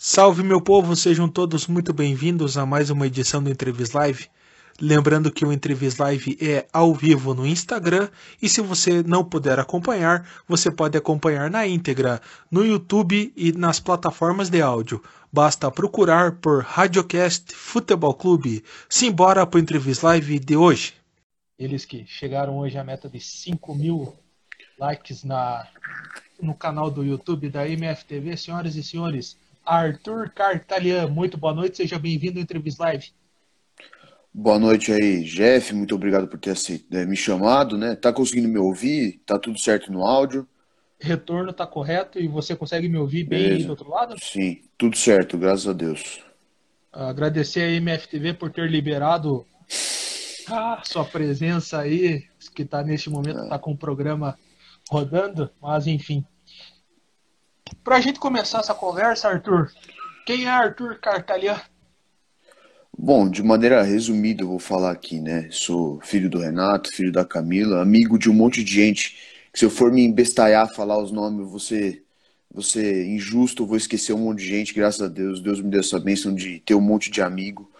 Salve meu povo, sejam todos muito bem-vindos a mais uma edição do Entrevist Live. Lembrando que o Entrevist Live é ao vivo no Instagram e se você não puder acompanhar, você pode acompanhar na íntegra no YouTube e nas plataformas de áudio. Basta procurar por Radiocast Futebol Clube. Simbora para o Entrevist Live de hoje. Eles que chegaram hoje à meta de 5 mil likes na, no canal do YouTube da MFTV, senhoras e senhores. Arthur Cartalian, muito boa noite, seja bem-vindo ao Entrevist Live. Boa noite aí, Jeff, muito obrigado por ter eh, me chamado, né? Tá conseguindo me ouvir? Tá tudo certo no áudio? Retorno tá correto e você consegue me ouvir bem Beleza. do outro lado? Sim, tudo certo, graças a Deus. Agradecer a MFTV por ter liberado a sua presença aí, que tá neste momento, é. tá com o programa rodando, mas enfim. Para a gente começar essa conversa, Arthur, quem é Arthur Cartalian? Bom, de maneira resumida eu vou falar aqui, né? Sou filho do Renato, filho da Camila, amigo de um monte de gente. Que se eu for me embestalhar, falar os nomes, eu vou ser injusto, vou esquecer um monte de gente. Graças a Deus, Deus me deu essa bênção de ter um monte de amigo,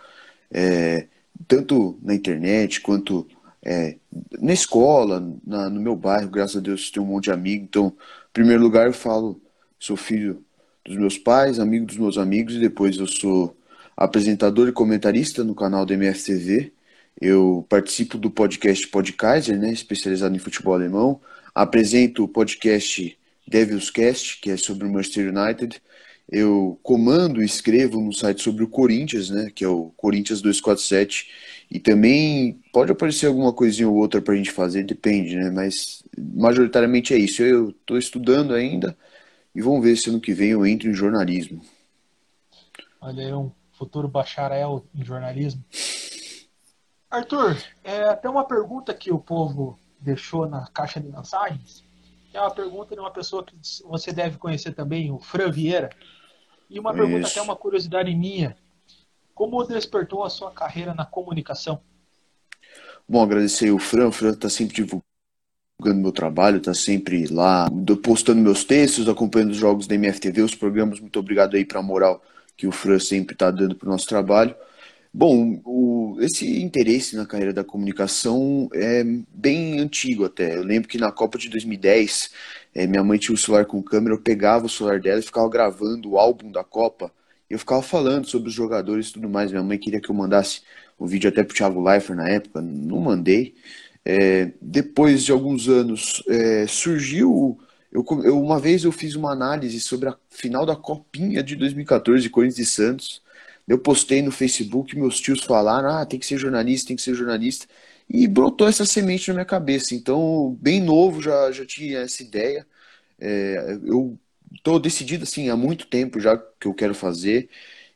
é, tanto na internet quanto é, na escola, na, no meu bairro. Graças a Deus, tenho um monte de amigo. Então, em primeiro lugar, eu falo Sou filho dos meus pais, amigo dos meus amigos e depois eu sou apresentador e comentarista no canal do MFTV. Eu participo do podcast Podkaiser, né, especializado em futebol alemão. Apresento o podcast Devilscast, que é sobre o Manchester United. Eu comando e escrevo no site sobre o Corinthians, né, que é o Corinthians 247. E também pode aparecer alguma coisinha ou outra para a gente fazer, depende, né? Mas majoritariamente é isso. Eu estou estudando ainda, e vamos ver se ano que vem eu entro em jornalismo. Olha aí, um futuro bacharel em jornalismo. Arthur, é, tem uma pergunta que o povo deixou na caixa de mensagens. É uma pergunta de uma pessoa que você deve conhecer também, o Fran Vieira. E uma pergunta até uma curiosidade minha. Como despertou a sua carreira na comunicação? Bom, agradecer o Fran. O Fran está sempre divulgando meu trabalho, tá sempre lá postando meus textos, acompanhando os jogos da MFTV, os programas. Muito obrigado aí para a moral que o Fran sempre está dando para o nosso trabalho. Bom, o, esse interesse na carreira da comunicação é bem antigo até. Eu lembro que na Copa de 2010, é, minha mãe tinha o celular com câmera, eu pegava o celular dela e ficava gravando o álbum da Copa. E eu ficava falando sobre os jogadores e tudo mais. Minha mãe queria que eu mandasse o um vídeo até pro Thiago Leifert na época, não mandei. É, depois de alguns anos, é, surgiu. Eu, eu, uma vez eu fiz uma análise sobre a final da Copinha de 2014, Corinthians e Santos. Eu postei no Facebook, meus tios falaram: ah, tem que ser jornalista, tem que ser jornalista. E brotou essa semente na minha cabeça. Então, bem novo, já, já tinha essa ideia. É, eu estou decidido assim há muito tempo já que eu quero fazer.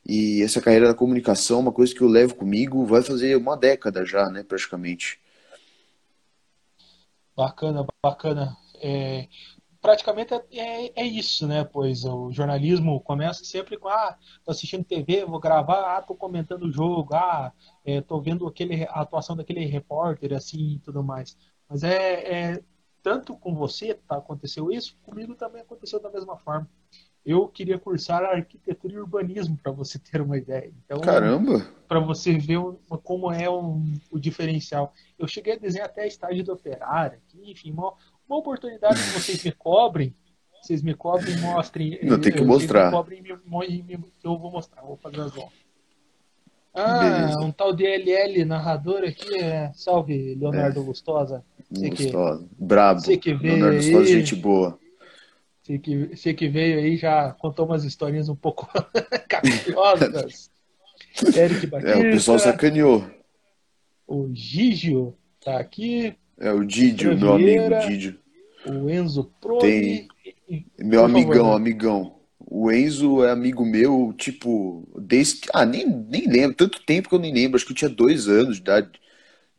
E essa carreira da comunicação é uma coisa que eu levo comigo, vai fazer uma década já, né, praticamente. Bacana, bacana. É, praticamente é, é, é, isso, né? Pois o jornalismo começa sempre com ah, tô assistindo TV, vou gravar, ah, tô comentando o jogo, ah, é, tô vendo aquele, a atuação daquele repórter, assim e tudo mais. Mas é, é tanto com você tá, aconteceu isso, comigo também aconteceu da mesma forma. Eu queria cursar arquitetura e urbanismo, para você ter uma ideia. Então, Caramba! Para você ver como é um, o diferencial. Eu cheguei a desenhar até a estágio do operário, enfim, uma, uma oportunidade que vocês me cobrem, vocês me cobrem e mostrem. Não, tem que mostrar. Me cobrem e me, eu vou mostrar, vou fazer as voltas. Ah, Beleza. um tal de LL narrador aqui, é... salve Leonardo é. Lustosa. Lustosa, brabo. Você que veio Leonardo aí... Lustosa, gente boa. Você que, você que veio aí já contou umas historinhas um pouco capciosas. Eric Batista. É, o pessoal sacaneou. O Gigio tá aqui. É, o Didio, meu amigo Didio. O Enzo Pro. Tem... Meu amigão, favor, né? amigão. O Enzo é amigo meu, tipo, desde. Ah, nem, nem lembro. Tanto tempo que eu nem lembro. Acho que eu tinha dois anos de idade.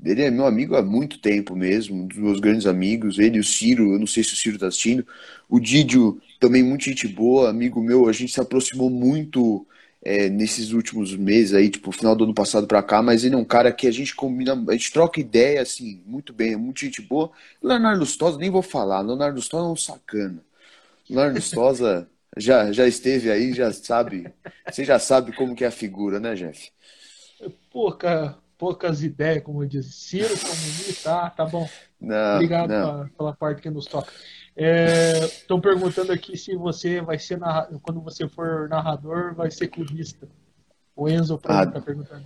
Ele é meu amigo há muito tempo mesmo, um dos meus grandes amigos. Ele o Ciro, eu não sei se o Ciro tá assistindo. O Didio, também muito gente boa, amigo meu. A gente se aproximou muito é, nesses últimos meses aí, tipo, final do ano passado para cá. Mas ele é um cara que a gente combina, a gente troca ideia, assim, muito bem, é muito gente boa. Leonardo Lustosa, nem vou falar. Leonardo Lustosa é um sacana. Leonardo Lustosa já, já esteve aí, já sabe. Você já sabe como que é a figura, né, Jeff? Pouca, poucas ideias, como eu disse. Ciro, comunista, tá, tá bom. Não, Obrigado não. Pela, pela parte que nos toca. Estão é, perguntando aqui se você vai ser narrador, quando você for narrador, vai ser clubista. O Enzo está ah, perguntando.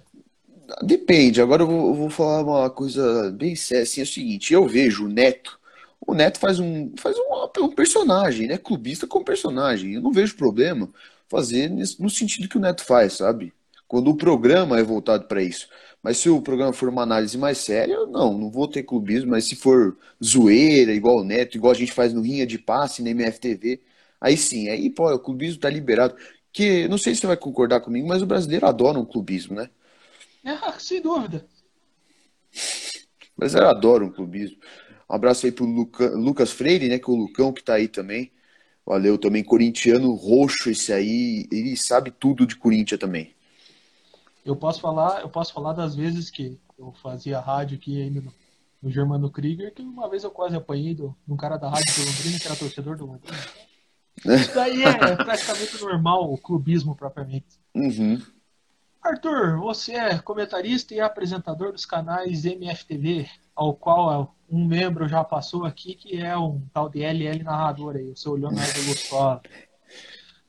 Depende. Agora eu vou, eu vou, falar uma coisa bem séria. Assim, é o seguinte: eu vejo o Neto. O Neto faz um, faz um, um personagem, né? Clubista com personagem. Eu não vejo problema fazer no sentido que o Neto faz, sabe? Quando o programa é voltado para isso. Mas se o programa for uma análise mais séria, não, não vou ter clubismo. Mas se for zoeira, igual o Neto, igual a gente faz no Rinha de Passe, na MFTV, aí sim, aí pô, o clubismo tá liberado. Que não sei se você vai concordar comigo, mas o brasileiro adora um clubismo, né? É, sem dúvida. O brasileiro adora um clubismo. Um abraço aí pro Luca, Lucas Freire, né? Que é o Lucão que tá aí também. Valeu também, corintiano roxo esse aí. Ele sabe tudo de Corinthians também. Eu posso falar, eu posso falar das vezes que eu fazia rádio aqui ainda no, no Germano Krieger, que uma vez eu quase apanhei do, de um cara da rádio do Londrina, que era torcedor do Londrina. Isso daí é praticamente normal, o clubismo propriamente. Uhum. Arthur, você é comentarista e apresentador dos canais MFTV, ao qual um membro já passou aqui, que é um tal de LL narrador aí, o seu Leonardo Lustosa.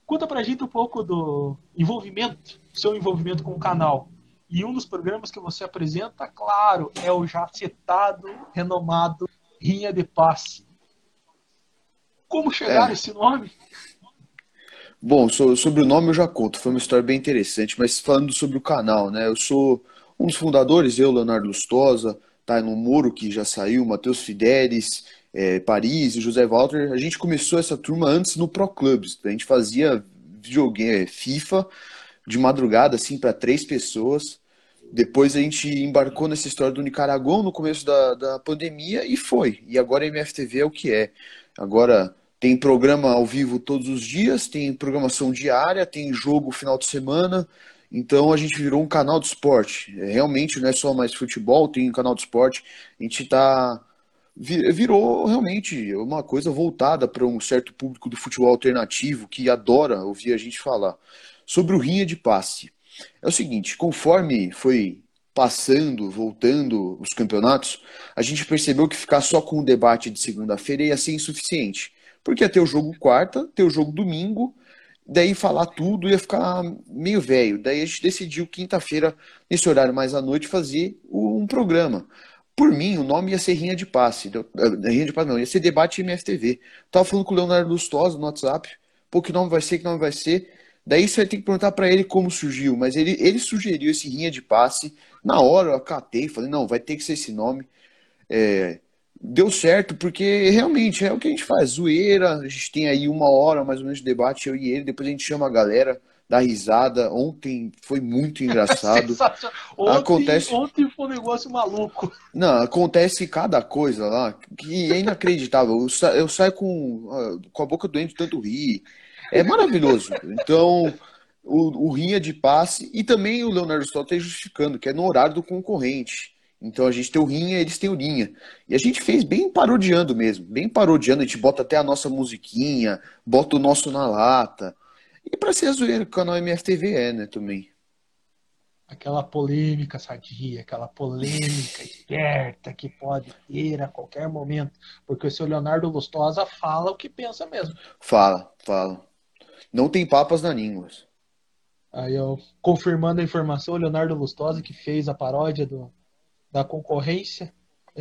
Conta pra gente um pouco do envolvimento, seu envolvimento com o canal. E um dos programas que você apresenta, claro, é o já citado, renomado Rinha de Passe. Como chegar é. esse nome? Bom, sobre o nome eu já conto, foi uma história bem interessante, mas falando sobre o canal, né? Eu sou um dos fundadores, eu, Leonardo Lustosa, tá no Moro, que já saiu, Matheus Fidelis, é, Paris e José Walter, a gente começou essa turma antes no Pro Clubs. A gente fazia videogame, é, FIFA de madrugada, assim, para três pessoas. Depois a gente embarcou nessa história do Nicaragua no começo da, da pandemia e foi. E agora a MFTV é o que é. Agora tem programa ao vivo todos os dias, tem programação diária, tem jogo final de semana. Então a gente virou um canal de esporte. É, realmente não é só mais futebol, tem um canal de esporte. A gente está virou realmente uma coisa voltada para um certo público do futebol alternativo que adora ouvir a gente falar. Sobre o rinha de passe. É o seguinte, conforme foi passando, voltando os campeonatos, a gente percebeu que ficar só com o debate de segunda-feira ia ser insuficiente. Porque ia ter o jogo quarta, ter o jogo domingo, daí falar tudo ia ficar meio velho. Daí a gente decidiu quinta-feira, nesse horário mais à noite, fazer um programa. Por mim, o nome ia ser Rinha de Passe. Eh, Rinha de Passe não, ia ser Debate MFTV. Tava falando com o Leonardo Lustosa no WhatsApp. Pô, que nome vai ser, que nome vai ser. Daí você vai ter que perguntar para ele como surgiu. Mas ele, ele sugeriu esse Rinha de Passe. Na hora eu acatei, falei, não, vai ter que ser esse nome. É, deu certo, porque realmente é o que a gente faz. Zoeira, a gente tem aí uma hora mais ou menos de debate, eu e ele. Depois a gente chama a galera dar risada. Ontem foi muito engraçado. ontem, acontece... ontem foi um negócio maluco. Não, acontece cada coisa lá que é inacreditável. Eu, sa eu saio com, ah, com a boca doente tanto rir. É maravilhoso. Então, o, o rinha de passe e também o Leonardo Stott está justificando, que é no horário do concorrente. Então a gente tem o rinha, eles têm o linha. E a gente fez bem parodiando mesmo, bem parodiando. A gente bota até a nossa musiquinha, bota o nosso na lata. E para ser zoeiro, o canal MFTV é, né, também. Aquela polêmica sadia, aquela polêmica esperta que pode ter a qualquer momento. Porque o seu Leonardo Lustosa fala o que pensa mesmo. Fala, fala. Não tem papas na língua. Aí eu, confirmando a informação, o Leonardo Lustosa que fez a paródia do, da concorrência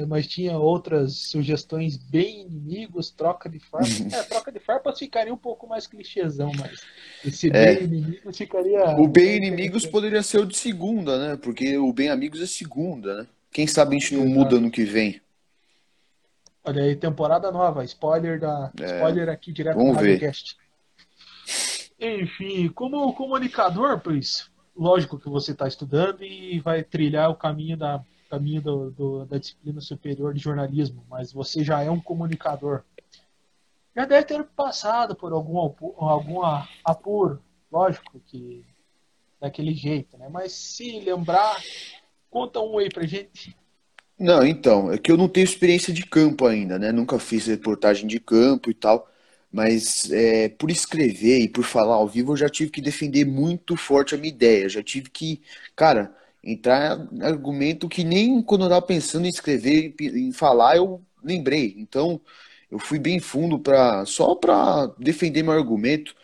mas tinha outras sugestões bem inimigos, troca de farpas. É, troca de farpas ficaria um pouco mais clichêzão, mas esse é. bem inimigos ficaria. O bem inimigos poderia ser o de segunda, né? Porque o bem amigos é segunda, né? Quem sabe a gente não Exato. muda no que vem. Olha aí, temporada nova, spoiler da é. spoiler aqui direto Vamos no ver. Enfim, como comunicador, pois, lógico que você está estudando e vai trilhar o caminho da caminho do, do, da disciplina superior de jornalismo, mas você já é um comunicador. Já deve ter passado por algum, algum apuro, lógico que daquele jeito, né? Mas se lembrar, conta um aí pra gente. Não, então, é que eu não tenho experiência de campo ainda, né? Nunca fiz reportagem de campo e tal. Mas é, por escrever e por falar ao vivo, eu já tive que defender muito forte a minha ideia. Já tive que, cara, entrar argumento que nem quando eu estava pensando em escrever, em falar, eu lembrei. Então, eu fui bem fundo para só para defender meu argumento.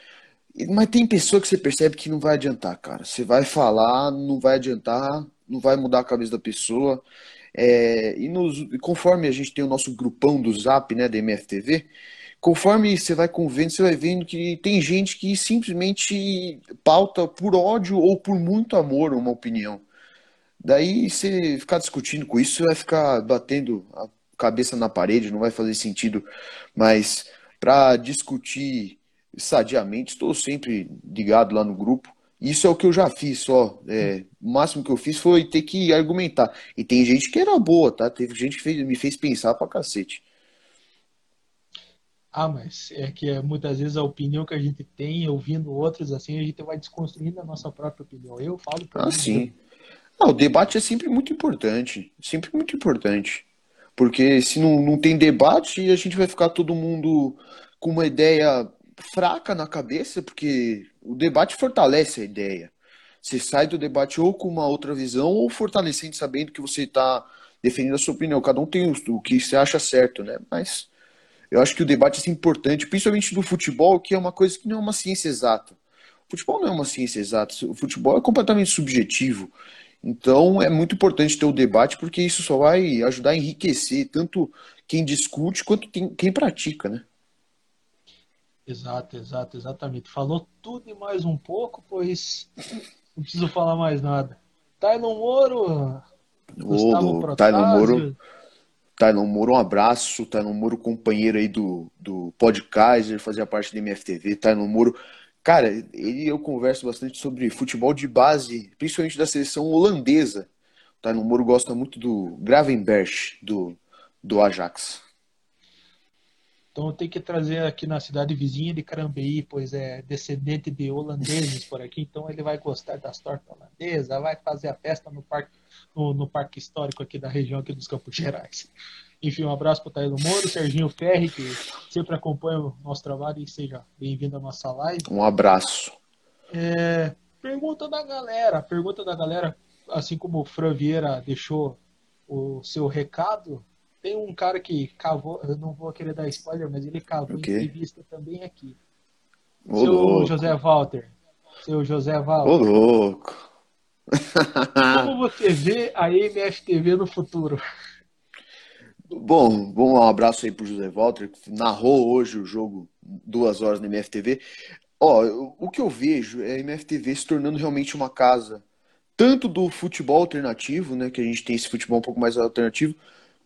Mas tem pessoa que você percebe que não vai adiantar, cara. Você vai falar, não vai adiantar, não vai mudar a cabeça da pessoa. É, e nos, conforme a gente tem o nosso grupão do Zap, né, da MFTV, conforme você vai convendo, você vai vendo que tem gente que simplesmente pauta por ódio ou por muito amor uma opinião. Daí você ficar discutindo com isso, você vai ficar batendo a cabeça na parede, não vai fazer sentido. Mas para discutir sadiamente, estou sempre ligado lá no grupo. Isso é o que eu já fiz só. É, o máximo que eu fiz foi ter que argumentar. E tem gente que era boa, tá? Teve gente que fez, me fez pensar pra cacete. Ah, mas é que é, muitas vezes a opinião que a gente tem, ouvindo outros assim, a gente vai desconstruindo a nossa própria opinião. Eu falo por Ah, sim. Não, o debate é sempre muito importante. Sempre muito importante. Porque se não, não tem debate, a gente vai ficar todo mundo com uma ideia fraca na cabeça, porque o debate fortalece a ideia. Você sai do debate ou com uma outra visão, ou fortalecendo, sabendo que você está defendendo a sua opinião. Cada um tem o, que você acha certo, né? Mas eu acho que o debate é importante, principalmente do futebol, que é uma coisa que não é uma ciência exata. O futebol não é uma ciência exata. O futebol é completamente subjetivo. Então é muito importante ter o debate, porque isso só vai ajudar a enriquecer tanto quem discute quanto quem pratica, né? Exato, exato, exatamente. Falou tudo e mais um pouco, pois não preciso falar mais nada. Tylon Moro, Gustavo Tylon Moro, Tylon Moro, um abraço. Tylon Moro, companheiro aí do, do podcast, fazia parte do MFTV. Tylon Moro, cara, ele eu converso bastante sobre futebol de base, principalmente da seleção holandesa. Tylon Moro gosta muito do Gravenberch, do, do Ajax. Então tem que trazer aqui na cidade vizinha de Carambeí, pois é descendente de holandeses por aqui, então ele vai gostar das tortas holandesas, vai fazer a festa no parque, no, no parque histórico aqui da região aqui dos Campos Gerais. Enfim, um abraço para o Taílo Moro, Serginho Ferri, que sempre acompanha o nosso trabalho e seja bem-vindo à nossa live. Um abraço. É, pergunta da galera, pergunta da galera, assim como o Fran Vieira deixou o seu recado, tem um cara que cavou, eu não vou querer dar spoiler, mas ele cavou okay. entrevista também aqui. Ô, Seu louco. José Walter. Seu José Walter. Ô, louco. Como você vê a MFTV no futuro? Bom, bom, um abraço aí pro José Walter, que narrou hoje o jogo duas horas na MFTV. Ó, o que eu vejo é a MFTV se tornando realmente uma casa tanto do futebol alternativo, né, que a gente tem esse futebol um pouco mais alternativo,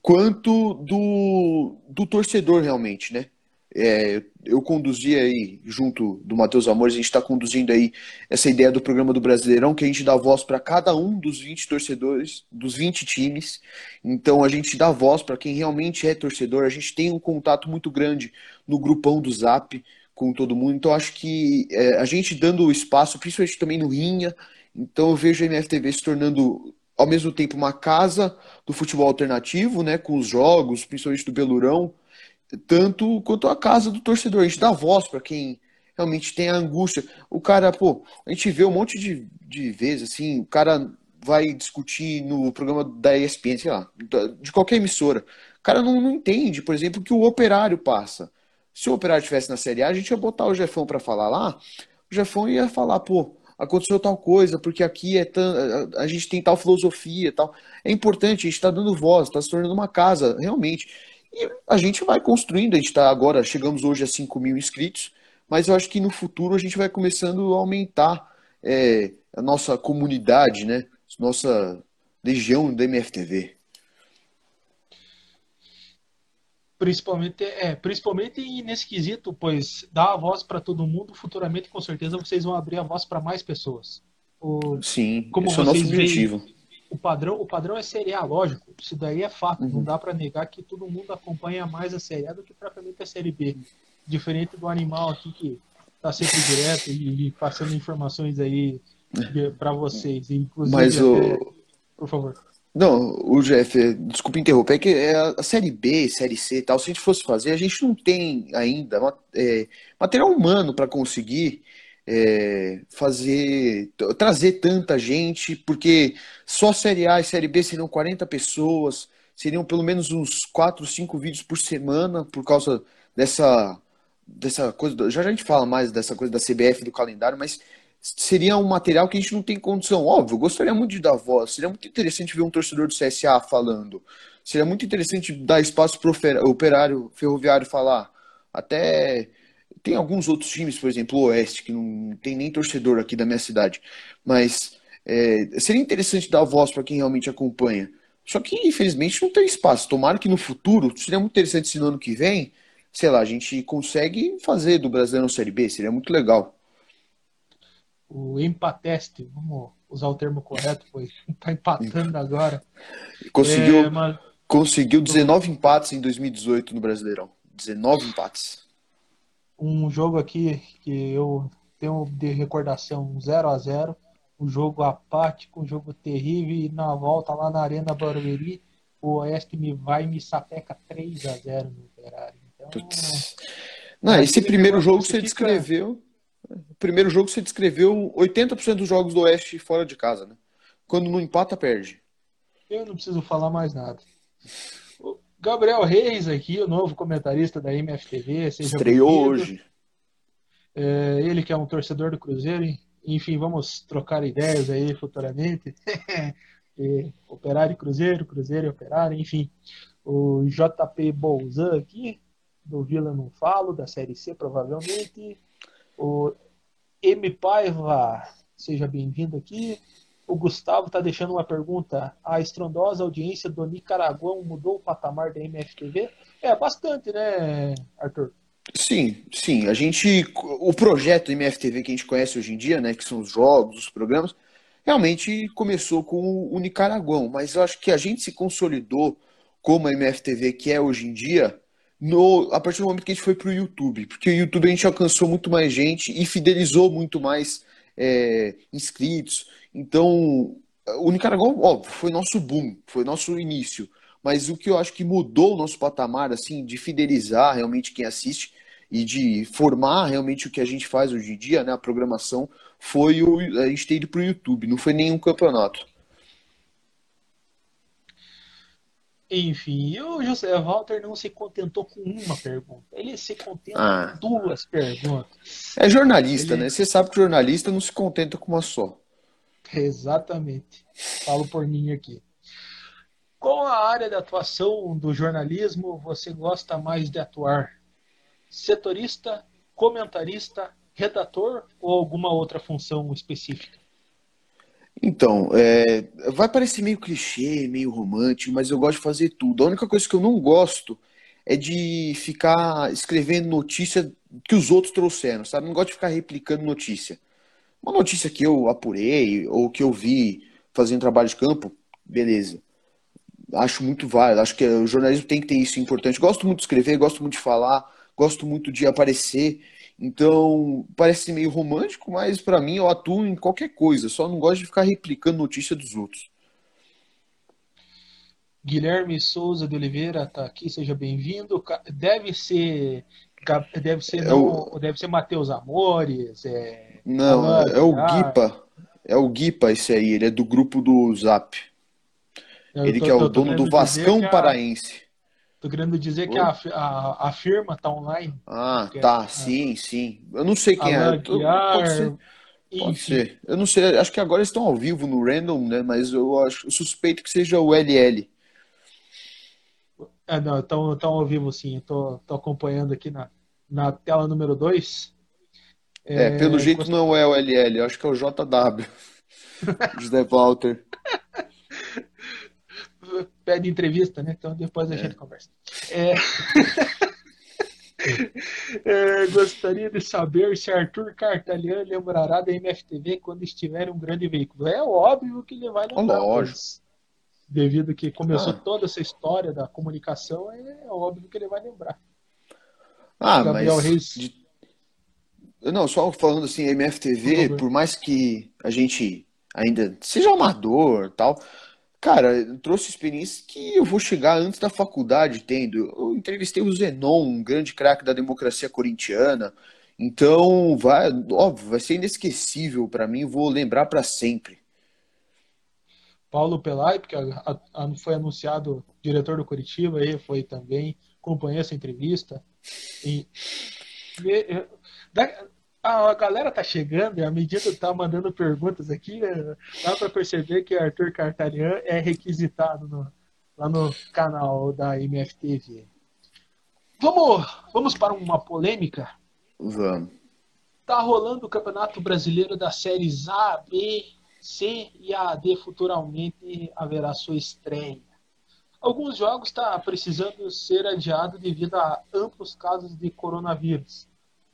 quanto do, do torcedor realmente, né? É, eu conduzi aí, junto do Matheus Amores, a gente está conduzindo aí essa ideia do programa do Brasileirão, que a gente dá voz para cada um dos 20 torcedores, dos 20 times. Então a gente dá voz para quem realmente é torcedor, a gente tem um contato muito grande no grupão do Zap com todo mundo. Então acho que é, a gente dando espaço, principalmente também no Rinha, então eu vejo a MFTV se tornando ao mesmo tempo uma casa do futebol alternativo, né, com os jogos, principalmente do Belurão, tanto quanto a casa do torcedor. A gente dá voz para quem realmente tem a angústia. O cara, pô, a gente vê um monte de, de vezes, assim, o cara vai discutir no programa da ESPN, sei lá, de qualquer emissora. O cara não, não entende, por exemplo, que o operário passa. Se o operário estivesse na Série A, a gente ia botar o Jefão para falar lá, o Jefão ia falar, pô, aconteceu tal coisa, porque aqui é tão, a, gente tem tal filosofia tal. É importante, a gente está dando voz, está se tornando uma casa, realmente. E a gente vai construindo, a gente está agora, chegamos hoje a 5 mil inscritos, mas eu acho que no futuro a gente vai começando a aumentar é, a nossa comunidade, né? Nossa legião da MFTV. Principalmente, é, principalmente nesse quesito, pois dá a voz para todo mundo, futuramente com certeza vocês vão abrir a voz para mais pessoas. O, Sim, como esse é o nosso objetivo. Veem, o padrão, o padrão é Série A, lógico. Isso daí é fato. Uhum. Não dá para negar que todo mundo acompanha mais a Série A do que propriamente a Série B. Diferente do animal aqui que está sempre direto e, e, passando informações aí para vocês. Inclusive, Mas o... por favor. Não, o Jeff, desculpa interromper, é que é a Série B, Série C e tal, se a gente fosse fazer, a gente não tem ainda é, material humano para conseguir é, fazer, trazer tanta gente, porque só Série A e Série B seriam 40 pessoas, seriam pelo menos uns 4, 5 vídeos por semana, por causa dessa, dessa coisa, já a gente fala mais dessa coisa da CBF, do calendário, mas seria um material que a gente não tem condição. Óbvio, gostaria muito de dar voz, seria muito interessante ver um torcedor do CSA falando, seria muito interessante dar espaço para o operário ferroviário falar. Até tem alguns outros times, por exemplo, o Oeste, que não tem nem torcedor aqui da minha cidade, mas é, seria interessante dar voz para quem realmente acompanha. Só que, infelizmente, não tem espaço. Tomara que no futuro, seria muito interessante se no ano que vem, sei lá, a gente consegue fazer do Brasileirão Série B, seria muito legal o empateste, vamos usar o termo correto, pois está empatando agora. Conseguiu, é, mas... conseguiu 19 empates em 2018 no Brasileirão. 19 empates. Um jogo aqui que eu tenho de recordação 0 a 0 um jogo apático, um jogo terrível, e na volta lá na Arena Barueri, o Oeste me vai e me sapeca 3 a 0 no Ferrari. Então, Não, esse primeiro jogo você descreveu o primeiro jogo você descreveu 80% dos jogos do Oeste fora de casa, né? Quando não empata, perde. Eu não preciso falar mais nada. Gabriel Reis aqui, o novo comentarista da MFTV. Estreou hoje. É, ele que é um torcedor do Cruzeiro. Enfim, vamos trocar ideias aí futuramente. e, operário e Cruzeiro, Cruzeiro e Operário, enfim. O JP Bolzan aqui, do Vila Não Falo, da Série C, provavelmente. O M. Paiva, seja bem-vindo aqui. O Gustavo está deixando uma pergunta. A estrondosa audiência do Nicaraguão mudou o patamar da MFTV? É, bastante, né, Arthur? Sim, sim. A gente. O projeto MFTV que a gente conhece hoje em dia, né? Que são os jogos, os programas, realmente começou com o Nicaraguão. Mas eu acho que a gente se consolidou como a MFTV que é hoje em dia no, a partir do momento que a gente foi para o YouTube, porque o YouTube a gente alcançou muito mais gente e fidelizou muito mais é, inscritos. Então, o Nicaragua, óbvio, foi nosso boom, foi nosso início. Mas o que eu acho que mudou o nosso patamar, assim, de fidelizar realmente quem assiste e de formar realmente o que a gente faz hoje em dia, né, a programação, foi o, a gente ter ido para o YouTube, não foi nenhum campeonato. Enfim, o José Walter não se contentou com uma pergunta. Ele se contenta ah. com duas perguntas. É jornalista, Ele... né? Você sabe que jornalista não se contenta com uma só. Exatamente. Falo por mim aqui. Qual a área de atuação do jornalismo você gosta mais de atuar? Setorista, comentarista, redator ou alguma outra função específica? Então, é, vai parecer meio clichê, meio romântico, mas eu gosto de fazer tudo. A única coisa que eu não gosto é de ficar escrevendo notícia que os outros trouxeram, sabe? Não gosto de ficar replicando notícia. Uma notícia que eu apurei ou que eu vi fazendo trabalho de campo, beleza. Acho muito válido. Acho que o jornalismo tem que ter isso importante. Gosto muito de escrever, gosto muito de falar, gosto muito de aparecer. Então, parece meio romântico, mas para mim eu atuo em qualquer coisa, só não gosto de ficar replicando notícia dos outros. Guilherme Souza de Oliveira está aqui, seja bem-vindo. Deve ser deve ser é o... deve ser Matheus Amores, é... Não, é, é o Guipa. É o Guipa esse aí, ele é do grupo do Zap. ele tô, que é o dono do Vascão Paraense. Tô querendo dizer que a, a, a, firma tá online. Ah, tá, é, sim, sim. Eu não sei quem é. pode ser. Pode ser. Eu não sei, acho que agora estão ao vivo no Random, né? Mas eu acho eu suspeito que seja o LL. É, não, estão ao vivo sim. Eu tô, tô acompanhando aqui na, na tela número 2. É, é, pelo jeito gost... não é o LL, eu acho que é o JW. José Walter pede entrevista, né? Então depois a é. gente conversa. É... é, gostaria de saber se Arthur Cartalian lembrará da MFTV quando estiver um grande veículo. É óbvio que ele vai lembrar. Lógico. Devido que começou ah. toda essa história da comunicação, é óbvio que ele vai lembrar. Ah, Gabriel mas... Reis... De... Não, só falando assim, MFTV, por, por mais que a gente ainda seja amador tal, Cara, trouxe experiência que eu vou chegar antes da faculdade tendo. Eu entrevistei o Zenon, um grande craque da democracia corintiana. Então, vai, óbvio, vai ser inesquecível para mim, vou lembrar para sempre. Paulo Pelai, a, foi anunciado diretor do Curitiba, aí foi também, acompanhei essa entrevista. E, e, a, a galera tá chegando e à medida que tá mandando perguntas aqui, é, dá para perceber que Arthur Cartarian é requisitado no, lá no canal da MFTV. Vamos, vamos para uma polêmica? Vamos. Tá rolando o Campeonato Brasileiro das séries A, B, C e a D futuramente haverá sua estreia. Alguns jogos estão tá precisando ser adiados devido a amplos casos de coronavírus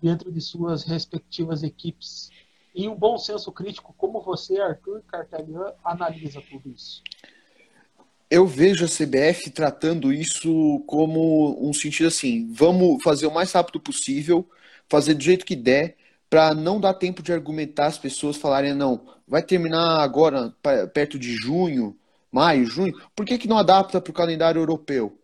dentro de suas respectivas equipes. Em um bom senso crítico, como você, Arthur Cartelian, analisa tudo isso? Eu vejo a CBF tratando isso como um sentido assim: vamos fazer o mais rápido possível, fazer do jeito que der, para não dar tempo de argumentar as pessoas falarem, não, vai terminar agora perto de junho, maio, junho, por que, que não adapta para o calendário europeu?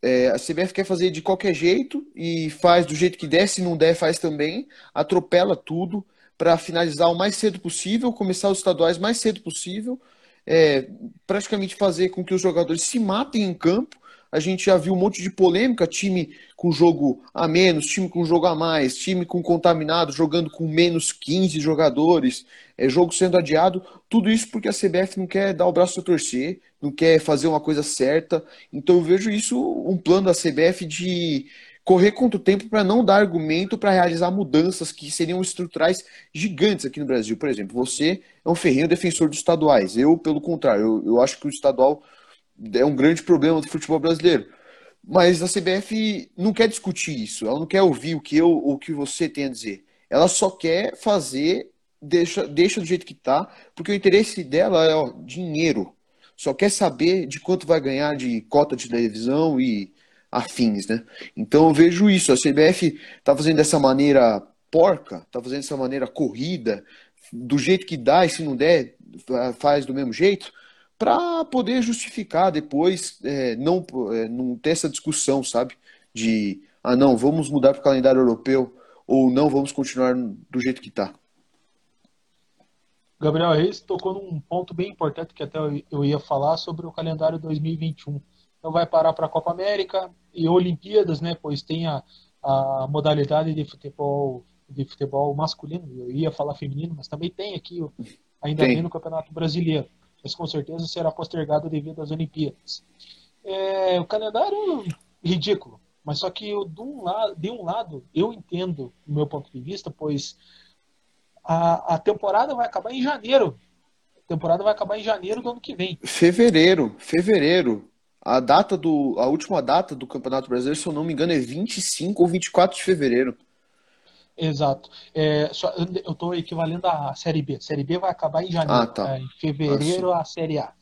É, a CBF quer fazer de qualquer jeito e faz do jeito que der, se não der, faz também, atropela tudo para finalizar o mais cedo possível, começar os estaduais mais cedo possível, é, praticamente fazer com que os jogadores se matem em campo. A gente já viu um monte de polêmica, time com jogo a menos, time com jogo a mais, time com contaminado, jogando com menos 15 jogadores, é, jogo sendo adiado, tudo isso porque a CBF não quer dar o braço a torcer, não quer fazer uma coisa certa. Então eu vejo isso um plano da CBF de correr contra o tempo para não dar argumento para realizar mudanças que seriam estruturais gigantes aqui no Brasil. Por exemplo, você é um ferrenho defensor dos estaduais. Eu, pelo contrário, eu, eu acho que o estadual é um grande problema do futebol brasileiro. Mas a CBF não quer discutir isso, ela não quer ouvir o que eu ou o que você tem a dizer. Ela só quer fazer, deixa, deixa do jeito que está, porque o interesse dela é ó, dinheiro só quer saber de quanto vai ganhar de cota de televisão e afins, né? Então eu vejo isso, a CBF tá fazendo dessa maneira porca, tá fazendo dessa maneira corrida, do jeito que dá e se não der, faz do mesmo jeito, para poder justificar depois, é, não, é, não ter essa discussão, sabe? De, ah não, vamos mudar para o calendário europeu, ou não, vamos continuar do jeito que está. Gabriel Reis tocou num ponto bem importante que até eu ia falar sobre o calendário 2021. Então vai parar para a Copa América e Olimpíadas, né? Pois tem a, a modalidade de futebol de futebol masculino. Eu ia falar feminino, mas também tem aqui ainda tem. no Campeonato Brasileiro. Mas com certeza será postergado devido às Olimpíadas. É, o calendário ridículo, mas só que de um, lado, de um lado eu entendo, do meu ponto de vista, pois a, a temporada vai acabar em janeiro. A temporada vai acabar em janeiro do ano que vem. Fevereiro, fevereiro. A data do. A última data do Campeonato Brasileiro, se eu não me engano, é 25 ou 24 de fevereiro. Exato. É, só, eu estou equivalendo à Série B. A Série B vai acabar em janeiro. Ah, tá. é, em fevereiro ah, a Série A.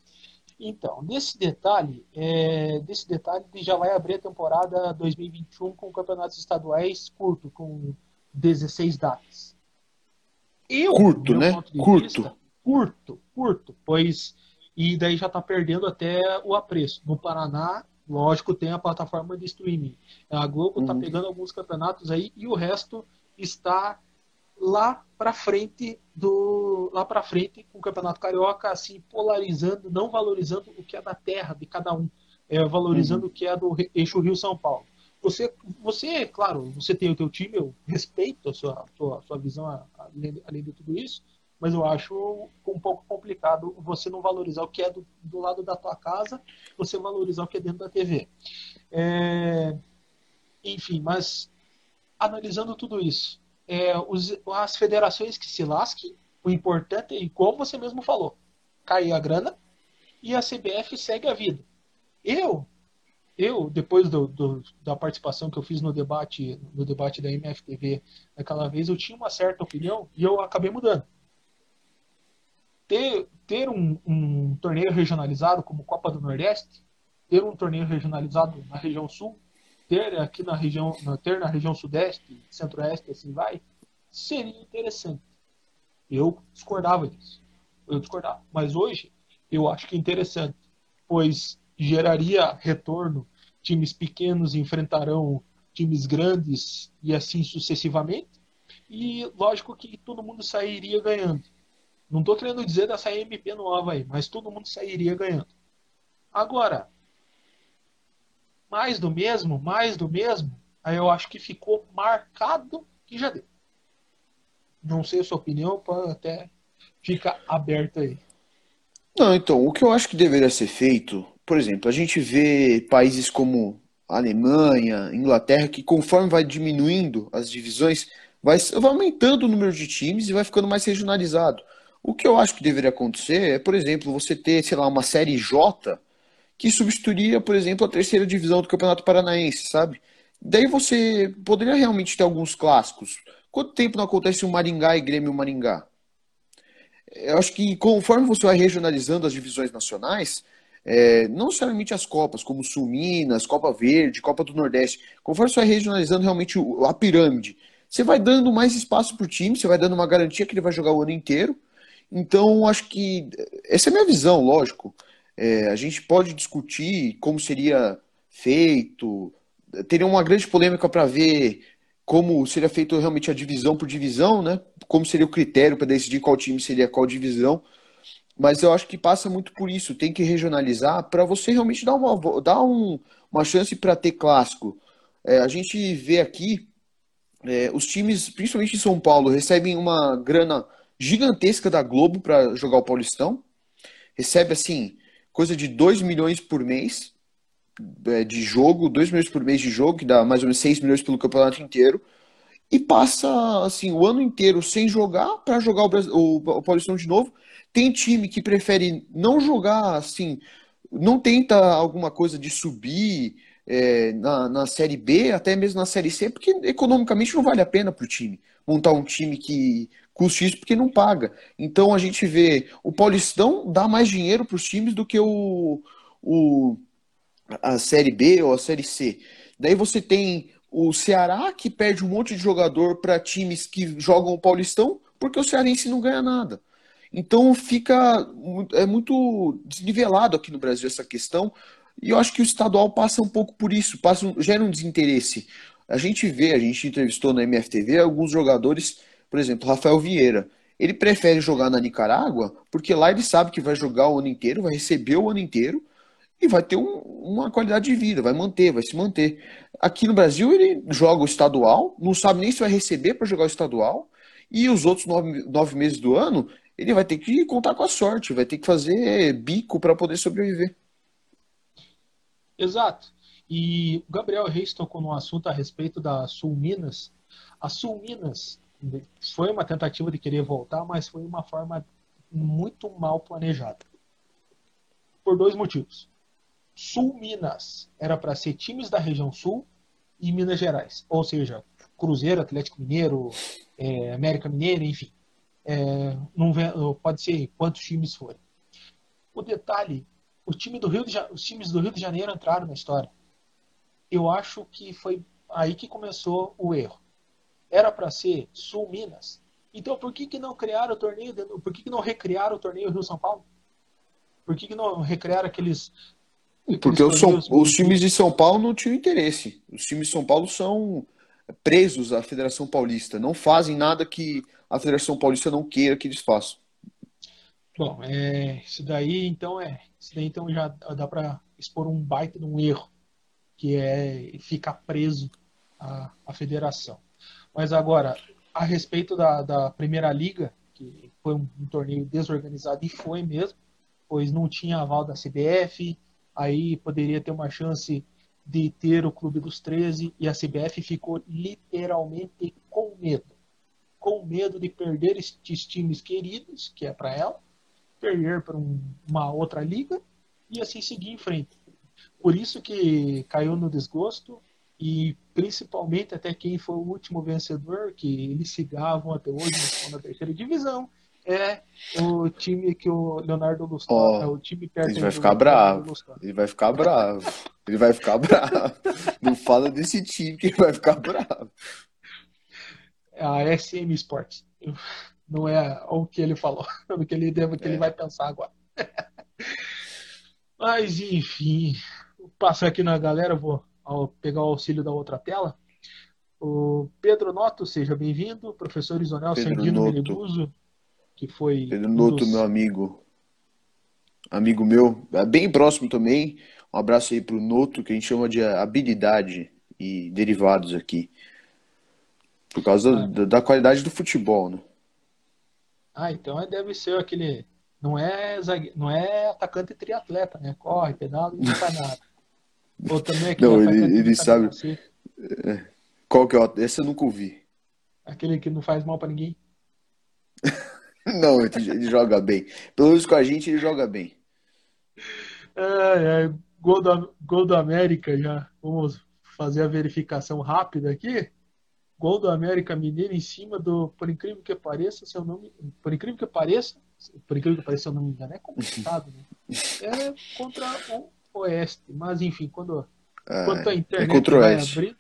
Então, desse detalhe, é, desse detalhe já vai abrir a temporada 2021 com campeonatos estaduais curto, com 16 datas. Eu, curto, né? Curto. Vista, curto, curto, pois e daí já está perdendo até o apreço. No Paraná, lógico, tem a plataforma de streaming. A Globo está uhum. pegando alguns campeonatos aí e o resto está lá para frente do lá para frente com o Campeonato Carioca assim polarizando, não valorizando o que é da terra de cada um, é, valorizando uhum. o que é do eixo Rio São Paulo. Você, você, claro, você tem o teu time, eu respeito a sua, a sua, a sua visão além, além de tudo isso, mas eu acho um pouco complicado você não valorizar o que é do, do lado da tua casa, você valorizar o que é dentro da TV. É, enfim, mas analisando tudo isso, é, os, as federações que se lasquem, o importante é, como você mesmo falou, cair a grana e a CBF segue a vida. Eu eu, depois do, do, da participação que eu fiz no debate, no debate da MFTV naquela vez, eu tinha uma certa opinião e eu acabei mudando. Ter, ter um, um torneio regionalizado como Copa do Nordeste, ter um torneio regionalizado na região sul, ter aqui na região, ter na região sudeste, centro-oeste, assim vai, seria interessante. Eu discordava disso. Eu discordava. Mas hoje, eu acho que é interessante pois geraria retorno. Times pequenos enfrentarão times grandes e assim sucessivamente. E lógico que todo mundo sairia ganhando. Não estou querendo dizer dessa MP nova aí, mas todo mundo sairia ganhando. Agora, mais do mesmo, mais do mesmo, aí eu acho que ficou marcado que já deu. Não sei a sua opinião, até ficar aberto aí. Não, então, o que eu acho que deveria ser feito, por exemplo, a gente vê países como Alemanha, Inglaterra, que conforme vai diminuindo as divisões, vai, vai aumentando o número de times e vai ficando mais regionalizado. O que eu acho que deveria acontecer é, por exemplo, você ter, sei lá, uma série J que substituiria, por exemplo, a terceira divisão do Campeonato Paranaense, sabe? Daí você poderia realmente ter alguns clássicos. Quanto tempo não acontece um Maringá e Grêmio Maringá? Eu acho que conforme você vai regionalizando as divisões nacionais, é, não necessariamente as Copas, como Sul Minas, Copa Verde, Copa do Nordeste, conforme você vai regionalizando realmente a pirâmide, você vai dando mais espaço para o time, você vai dando uma garantia que ele vai jogar o ano inteiro. Então, acho que essa é a minha visão, lógico. É, a gente pode discutir como seria feito, teria uma grande polêmica para ver como seria feito realmente a divisão por divisão, né? Como seria o critério para decidir qual time seria qual divisão. Mas eu acho que passa muito por isso. Tem que regionalizar para você realmente dar uma, dar um, uma chance para ter clássico. É, a gente vê aqui é, os times, principalmente em São Paulo, recebem uma grana gigantesca da Globo para jogar o Paulistão. Recebe assim coisa de 2 milhões por mês é, de jogo, 2 milhões por mês de jogo, que dá mais ou menos 6 milhões pelo campeonato inteiro. E passa assim o ano inteiro sem jogar para jogar o, o, o Paulistão de novo tem time que prefere não jogar assim, não tenta alguma coisa de subir é, na, na Série B, até mesmo na Série C, porque economicamente não vale a pena para o time montar um time que custa isso porque não paga. Então a gente vê o Paulistão dá mais dinheiro para os times do que o, o a Série B ou a Série C. Daí você tem o Ceará que perde um monte de jogador para times que jogam o Paulistão porque o cearense não ganha nada. Então fica é muito desnivelado aqui no Brasil essa questão. E eu acho que o estadual passa um pouco por isso, passa gera um desinteresse. A gente vê, a gente entrevistou na MFTV alguns jogadores, por exemplo, Rafael Vieira. Ele prefere jogar na Nicarágua porque lá ele sabe que vai jogar o ano inteiro, vai receber o ano inteiro e vai ter um, uma qualidade de vida, vai manter, vai se manter. Aqui no Brasil ele joga o estadual, não sabe nem se vai receber para jogar o estadual, e os outros nove, nove meses do ano ele vai ter que contar com a sorte, vai ter que fazer bico para poder sobreviver. Exato. E o Gabriel Reis tocou num assunto a respeito da Sul Minas. A Sul Minas foi uma tentativa de querer voltar, mas foi uma forma muito mal planejada. Por dois motivos. Sul Minas era para ser times da região sul e Minas Gerais, ou seja, Cruzeiro, Atlético Mineiro, é, América Mineira, enfim é, não pode ser quantos times forem. O detalhe, o time do Rio de, os times do Rio de Janeiro entraram na história. Eu acho que foi aí que começou o erro. Era para ser Sul Minas. Então por que, que não criaram o torneio? Por que, que não recriaram o torneio Rio São Paulo? Por que, que não recriaram aqueles porque os, São, os times de São Paulo não tinham interesse. Os times de São Paulo são presos à Federação Paulista, não fazem nada que a Federação Paulista não queira que eles façam. Bom, é, isso daí então é, isso daí então já dá para expor um baita de um erro, que é ficar preso à, à federação. Mas agora, a respeito da, da Primeira Liga, que foi um, um torneio desorganizado e foi mesmo, pois não tinha aval da CBF, aí poderia ter uma chance de ter o Clube dos 13 e a CBF ficou literalmente com medo. Com medo de perder estes times queridos, que é para ela, perder para um, uma outra liga e assim seguir em frente. Por isso que caiu no desgosto e principalmente até quem foi o último vencedor, que eles cigavam até hoje na terceira divisão, é o time que o Leonardo Lustor, oh, é o time perto Ele vai ficar bravo. Ele vai ficar bravo. Ele vai ficar bravo. Não fala desse time que ele vai ficar bravo. É a SM Sports. Não é o que ele falou, o que ele deve, que é. ele vai pensar agora. Mas enfim, vou passar aqui na galera, vou pegar o auxílio da outra tela. O Pedro Noto, seja bem-vindo. Professor Isonel Sandino Meneguso, que foi. Pedro Noto, dos... meu amigo. Amigo meu, é bem próximo também. Um abraço aí pro Noto, que a gente chama de habilidade e derivados aqui. Por causa ah. da, da, qualidade do futebol, né? Ah, então é, deve ser aquele. Não é, zague... não é atacante triatleta, né? Corre, pedala e não faz nada. Ou também aquele não, ele, ele sabe. É. Qual que é o... Esse eu nunca ouvi. Aquele que não faz mal para ninguém. não, ele, ele joga bem. Pelo menos com a gente ele joga bem. É, é, gol, do, gol do América já. Vamos fazer a verificação rápida aqui. Gol do América Mineiro em cima do, por incrível que pareça, seu nome, por incrível que pareça, por incrível que pareça, seu nome engano, é complicado, né? É contra o Oeste, mas enfim, quando, ah, quando a é internet é contra o Oeste. abrir,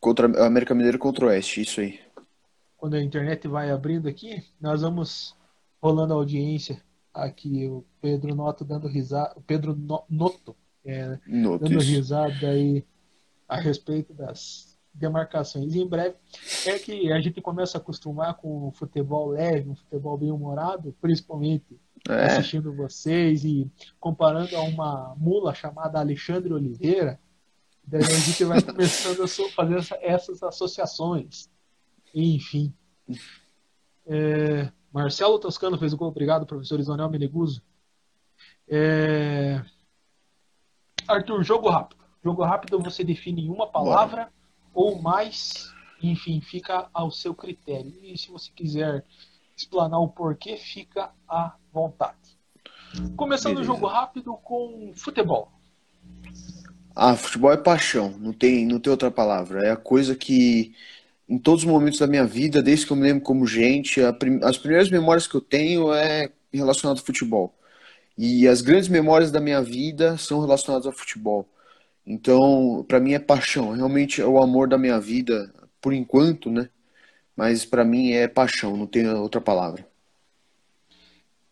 Contra o América Mineiro contra o Oeste, isso aí. Quando a internet vai abrindo aqui, nós vamos rolando a audiência aqui, o Pedro Noto dando risada, o Pedro no, Noto, é, Noto, dando isso. risada aí a respeito das demarcações. E em breve é que a gente começa a acostumar com o futebol leve, um futebol bem humorado, principalmente é. assistindo vocês e comparando a uma mula chamada Alexandre Oliveira, Daí a gente vai começando a fazer essa, essas associações. Enfim. É, Marcelo Toscano fez o gol. Obrigado, professor Isonel Meneguso. É, Arthur, jogo rápido. Jogo rápido você define em uma palavra Bora. ou mais. Enfim, fica ao seu critério. E se você quiser explanar o porquê, fica à vontade. Começando Beleza. o jogo rápido com futebol. Ah, futebol é paixão, não tem, não tem outra palavra. É a coisa que, em todos os momentos da minha vida, desde que eu me lembro como gente, prim... as primeiras memórias que eu tenho é relacionado ao futebol. E as grandes memórias da minha vida são relacionadas ao futebol. Então, para mim é paixão, realmente é o amor da minha vida, por enquanto, né? Mas para mim é paixão, não tem outra palavra.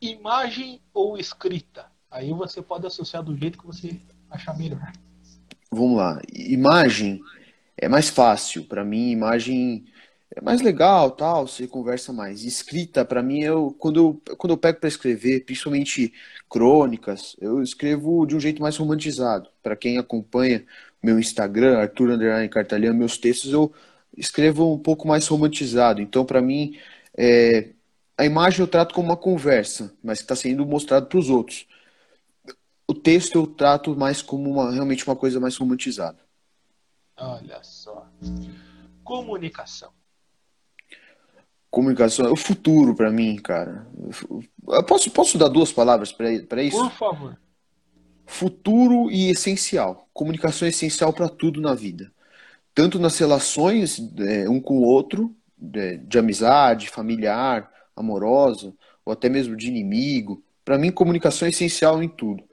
Imagem ou escrita? Aí você pode associar do jeito que você achar melhor vamos lá, imagem é mais fácil. Para mim, imagem é mais legal, tal, você conversa mais. Escrita, para mim, eu quando eu, quando eu pego para escrever, principalmente crônicas, eu escrevo de um jeito mais romantizado. Para quem acompanha meu Instagram, Arthur Underline Cartalhão, meus textos eu escrevo um pouco mais romantizado. Então, para mim, é, a imagem eu trato como uma conversa, mas que está sendo mostrado para os outros o texto eu trato mais como uma, realmente uma coisa mais romantizada. Olha só. Comunicação. Comunicação é o futuro para mim, cara. Eu posso, posso dar duas palavras para isso? Por favor. Futuro e essencial. Comunicação é essencial para tudo na vida. Tanto nas relações é, um com o outro, de, de amizade, familiar, amorosa, ou até mesmo de inimigo. Para mim, comunicação é essencial em tudo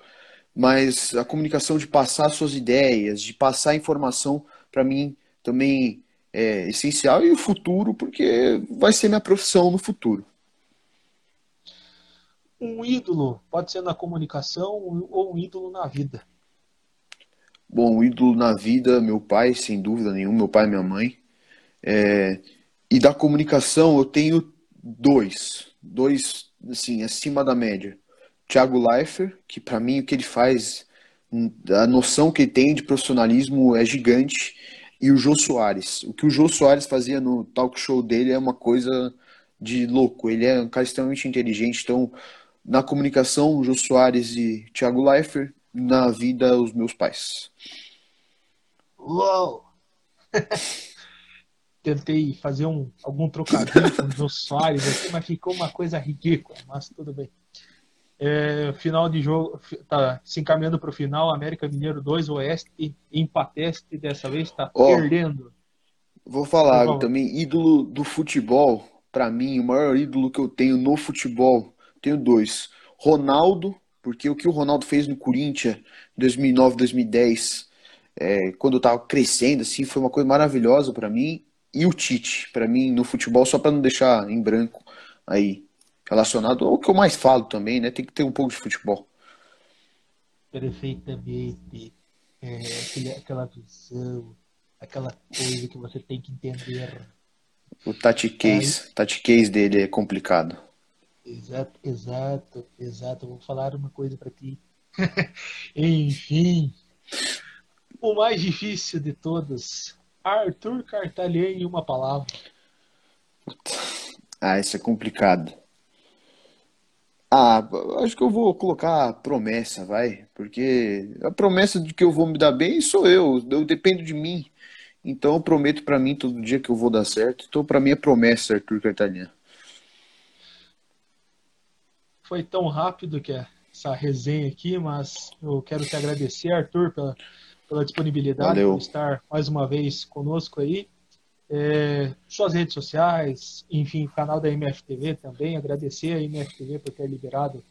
mas a comunicação de passar suas ideias, de passar informação, para mim também é essencial e o futuro, porque vai ser minha profissão no futuro. Um ídolo pode ser na comunicação ou um ídolo na vida? Bom, ídolo na vida, meu pai, sem dúvida nenhuma, meu pai e minha mãe. É... E da comunicação eu tenho dois, dois, assim, acima da média. Thiago Leifert, que para mim o que ele faz, a noção que ele tem de profissionalismo é gigante, e o Jô Soares. O que o Jô Soares fazia no talk show dele é uma coisa de louco. Ele é um cara extremamente inteligente, então na comunicação, o Jô Soares e Thiago Leifert, na vida, os meus pais. Uou! Tentei fazer um, algum trocadilho com o Jô Soares aqui, mas ficou uma coisa ridícula, mas tudo bem. É, final de jogo, tá se encaminhando para o final, América Mineiro 2, Oeste, empateste dessa vez, está oh, perdendo. Vou falar também, ídolo do futebol, para mim, o maior ídolo que eu tenho no futebol, tenho dois. Ronaldo, porque o que o Ronaldo fez no Corinthians 2009, 2010, é, quando eu tava crescendo, assim, foi uma coisa maravilhosa para mim. E o Tite, para mim, no futebol, só para não deixar em branco aí relacionado ao que eu mais falo também, né? Tem que ter um pouco de futebol. perfeitamente é, aquele, aquela visão, aquela coisa que você tem que entender. O Tati Case, Tati Case dele é complicado. Exato, exato, exato. vou falar uma coisa para ti. Enfim, o mais difícil de todos, Arthur Cartalhã em uma palavra. Ah, isso é complicado. Ah, acho que eu vou colocar promessa, vai. Porque a promessa de que eu vou me dar bem sou eu. Eu dependo de mim. Então eu prometo para mim todo dia que eu vou dar certo. Então para mim é promessa, Arthur Cartalhã. Foi tão rápido que essa resenha aqui, mas eu quero te agradecer, Arthur, pela, pela disponibilidade, Valeu. por estar mais uma vez conosco aí é, suas redes sociais, enfim, canal da MFTV também. Agradecer a MFTV por ter liberado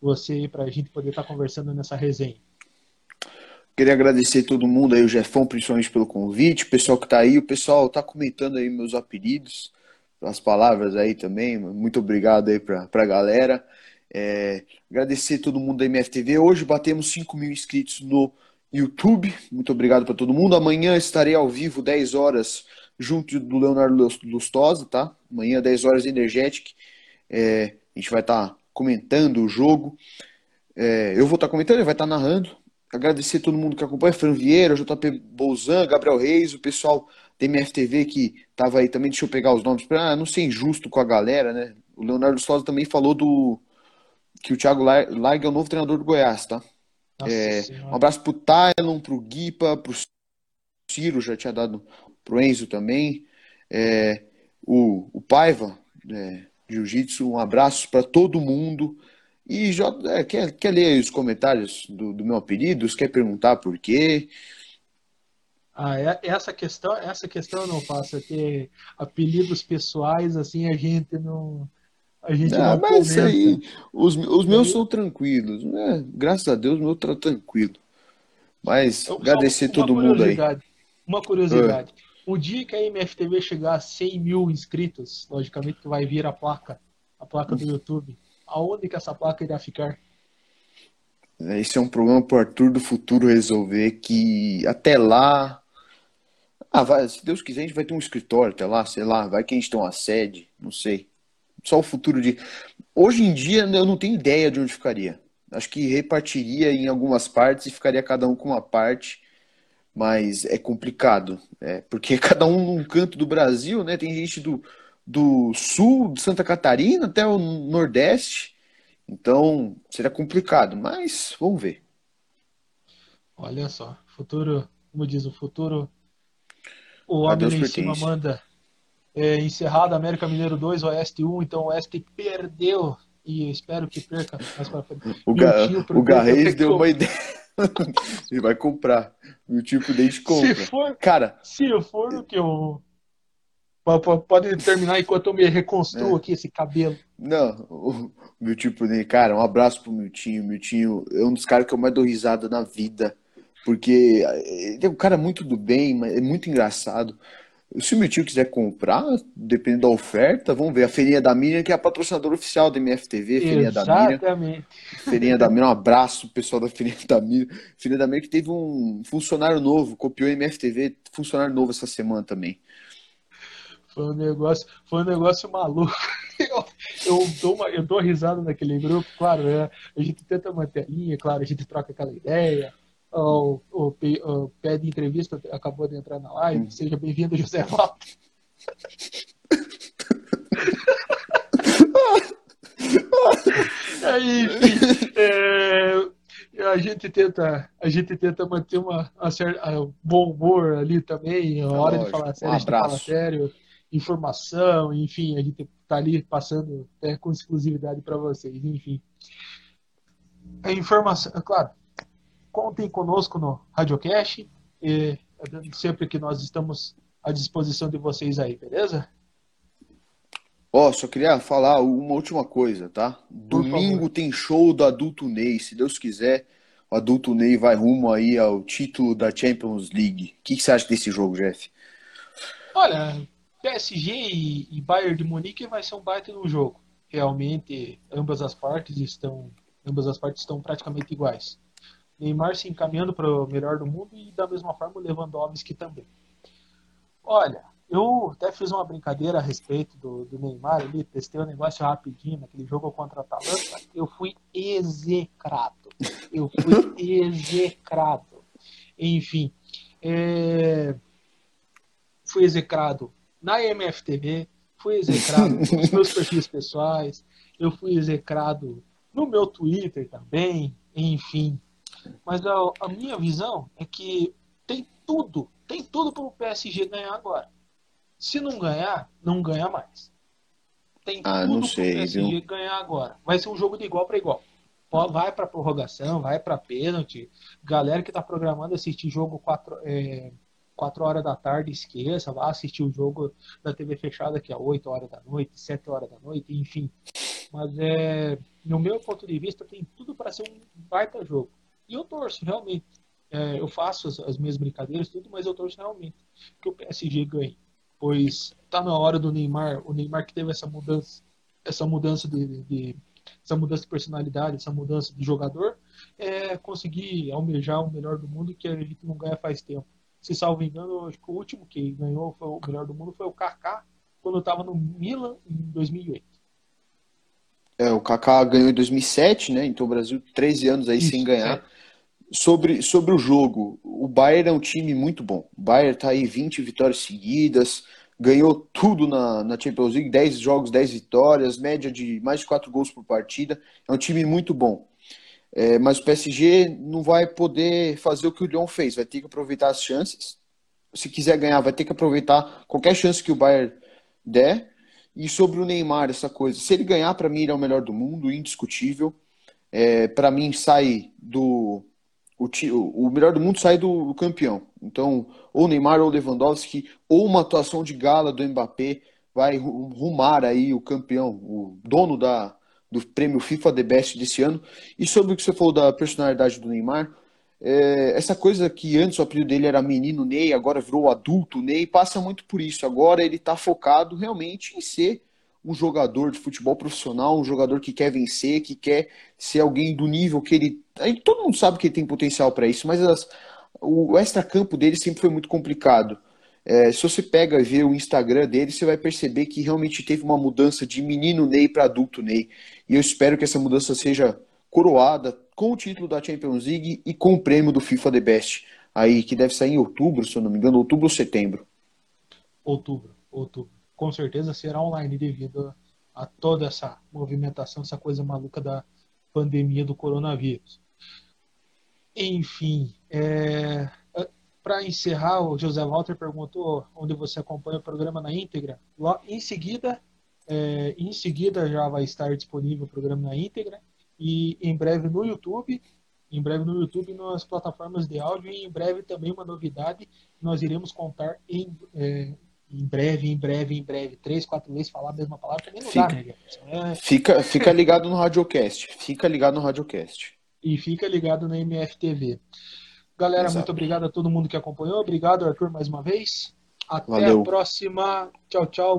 você para a gente poder estar tá conversando nessa resenha. Queria agradecer todo mundo aí, o Jefão, principalmente pelo convite, o pessoal que está aí, o pessoal está comentando aí meus apelidos, as palavras aí também. Muito obrigado aí para a galera. É, agradecer todo mundo da MFTV. Hoje batemos 5 mil inscritos no YouTube. Muito obrigado para todo mundo. Amanhã estarei ao vivo, 10 horas, junto do Leonardo Lustosa, tá? Amanhã, 10 horas, Energetic. É, a gente vai estar tá comentando o jogo. É, eu vou estar tá comentando, ele vai estar tá narrando. Agradecer todo mundo que acompanha, Fran Vieira, JP Bolzan, Gabriel Reis, o pessoal da MFTV que estava aí também. Deixa eu pegar os nomes para não ser injusto com a galera, né? O Leonardo Lustosa também falou do que o Thiago Larga é o novo treinador do Goiás, tá? É, um abraço pro Tylon, pro Guipa, pro Ciro, já tinha dado pro Enzo também. É, o, o Paiva, é, Jiu-Jitsu, um abraço para todo mundo. E já, é, quer, quer ler os comentários do, do meu apelido? Quer perguntar por quê? Ah, é, essa questão, essa questão eu não faço, é ter apelidos pessoais, assim, a gente não. A gente ah, não mas comenta. aí, os, os meus são tranquilos, né? Graças a Deus, o meu tá tranquilo. Mas então, agradecer todo mundo aí. Uma curiosidade. É o dia que a MFTV chegar a 100 mil inscritos, logicamente que vai vir a placa, a placa do YouTube. Aonde que essa placa irá ficar? Esse é um problema para o Arthur do futuro resolver, que até lá... Ah, vai, se Deus quiser, a gente vai ter um escritório até lá, sei lá, vai que a gente tem uma sede, não sei. Só o futuro de... Hoje em dia, eu não tenho ideia de onde ficaria. Acho que repartiria em algumas partes e ficaria cada um com uma parte mas é complicado, é, porque cada um num canto do Brasil, né? Tem gente do, do sul, de Santa Catarina até o Nordeste, então será complicado, mas vamos ver. Olha só, futuro, como diz o futuro, o homem em cima manda. É, encerrado América Mineiro 2, Oeste 1, então o Oeste perdeu e espero que perca pra. O, Ga o Garrez deu uma ideia. Ele vai comprar. O tipo desde compra. Se for, cara, se for o que eu pode terminar enquanto eu me reconstruo é. aqui esse cabelo. Não, o meu tipo de cara, um abraço pro Miltinho. Miltinho é um dos caras que eu mais dou risada na vida. Porque ele é um cara muito do bem, é muito engraçado. Se o meu tio quiser comprar, dependendo da oferta, vamos ver. A Feirinha da Miriam, que é a patrocinadora oficial da MFTV, Feirinha da Miriam. Exatamente. Feirinha da Miriam, um abraço pessoal da Feirinha da Miriam. Feirinha da Miriam que teve um funcionário novo, copiou a MFTV, funcionário novo essa semana também. Foi um negócio, foi um negócio maluco. Eu, eu, dou uma, eu dou risada naquele grupo, claro, é, a gente tenta manter a linha, claro, a gente troca aquela ideia o, o, o pé de entrevista acabou de entrar na live. Hum. Seja bem-vindo, José Walter. Aí, enfim, é, a gente tenta a gente tenta manter uma, uma certa, um bom humor ali também a hora de falar sério um a gente fala sério informação enfim a gente tá ali passando é, com exclusividade para vocês enfim a informação claro contem conosco no Radiocast e sempre que nós estamos à disposição de vocês aí, beleza? Ó, oh, só queria falar uma última coisa, tá? Domingo tem show do Adulto Ney, se Deus quiser, o Adulto Ney vai rumo aí ao título da Champions League. O que, que você acha desse jogo, Jeff? Olha, PSG e, e Bayern de Munique vai ser um baita no jogo. Realmente, ambas as partes estão, ambas as partes estão praticamente iguais. Neymar se encaminhando para o melhor do mundo e da mesma forma o Lewandowski também. Olha, eu até fiz uma brincadeira a respeito do, do Neymar ali, testei o um negócio rapidinho naquele jogo contra a Atalanta. Eu fui execrado. Eu fui execrado. Enfim, é... fui execrado na MFTV, fui execrado nos meus perfis pessoais, eu fui execrado no meu Twitter também, enfim. Mas a, a minha visão é que tem tudo, tem tudo para o PSG ganhar agora. Se não ganhar, não ganha mais. Tem ah, tudo para o PSG viu? ganhar agora. Vai ser um jogo de igual para igual. Vai para prorrogação, vai para pênalti. Galera que está programando assistir jogo 4 é, quatro horas da tarde, esqueça, vá assistir o jogo da TV fechada que é 8 horas da noite, 7 horas da noite, enfim. Mas é, no meu ponto de vista, tem tudo para ser um baita jogo. E eu torço, realmente. É, eu faço as, as, minhas brincadeiras, tudo, mas eu torço realmente que o PSG ganhe. Pois tá na hora do Neymar, o Neymar que teve essa mudança, essa mudança de, de essa mudança de personalidade, essa mudança de jogador, é conseguir almejar o melhor do mundo que a gente não ganha faz tempo. Se salvo engano, acho que o último que ganhou foi o melhor do mundo foi o Kaká, quando estava no Milan em 2008. É, o Kaká ganhou em 2007, né? Então o Brasil 13 anos aí Isso, sem ganhar. É. Sobre, sobre o jogo, o Bayern é um time muito bom. O Bayern tá aí 20 vitórias seguidas, ganhou tudo na, na Champions League, 10 jogos, 10 vitórias, média de mais de 4 gols por partida. É um time muito bom. É, mas o PSG não vai poder fazer o que o Lyon fez, vai ter que aproveitar as chances. Se quiser ganhar, vai ter que aproveitar qualquer chance que o Bayern der. E sobre o Neymar, essa coisa, se ele ganhar, para mim ele é o melhor do mundo, indiscutível. É, para mim sai do o, o melhor do mundo sai do, do campeão. Então, ou Neymar ou Lewandowski, ou uma atuação de gala do Mbappé vai rumar aí o campeão, o dono da, do prêmio FIFA The Best desse ano. E sobre o que você falou da personalidade do Neymar, é, essa coisa que antes o apelido dele era menino Ney, agora virou adulto Ney, passa muito por isso. Agora ele está focado realmente em ser um jogador de futebol profissional, um jogador que quer vencer, que quer ser alguém do nível que ele. Aí, todo mundo sabe que ele tem potencial para isso, mas as, o extra-campo dele sempre foi muito complicado. É, se você pega e vê o Instagram dele, você vai perceber que realmente teve uma mudança de menino Ney para adulto Ney. E eu espero que essa mudança seja coroada com o título da Champions League e com o prêmio do FIFA The Best, aí que deve sair em outubro, se eu não me engano, outubro ou setembro. Outubro, outubro. Com certeza será online devido a toda essa movimentação, essa coisa maluca da pandemia do coronavírus. Enfim, é... para encerrar, o José Walter perguntou onde você acompanha o programa na íntegra. Em seguida, é, em seguida já vai estar disponível o programa na íntegra e em breve no YouTube, em breve no YouTube nas plataformas de áudio e em breve também uma novidade nós iremos contar em, é, em breve, em breve, em breve, três, quatro vezes falar a mesma palavra também não fica, dá, né? É... Fica, fica ligado no Radiocast, fica ligado no Radiocast. E fica ligado na MFTV. Galera, Exato. muito obrigado a todo mundo que acompanhou. Obrigado, Arthur, mais uma vez. Até Valeu. a próxima. Tchau, tchau.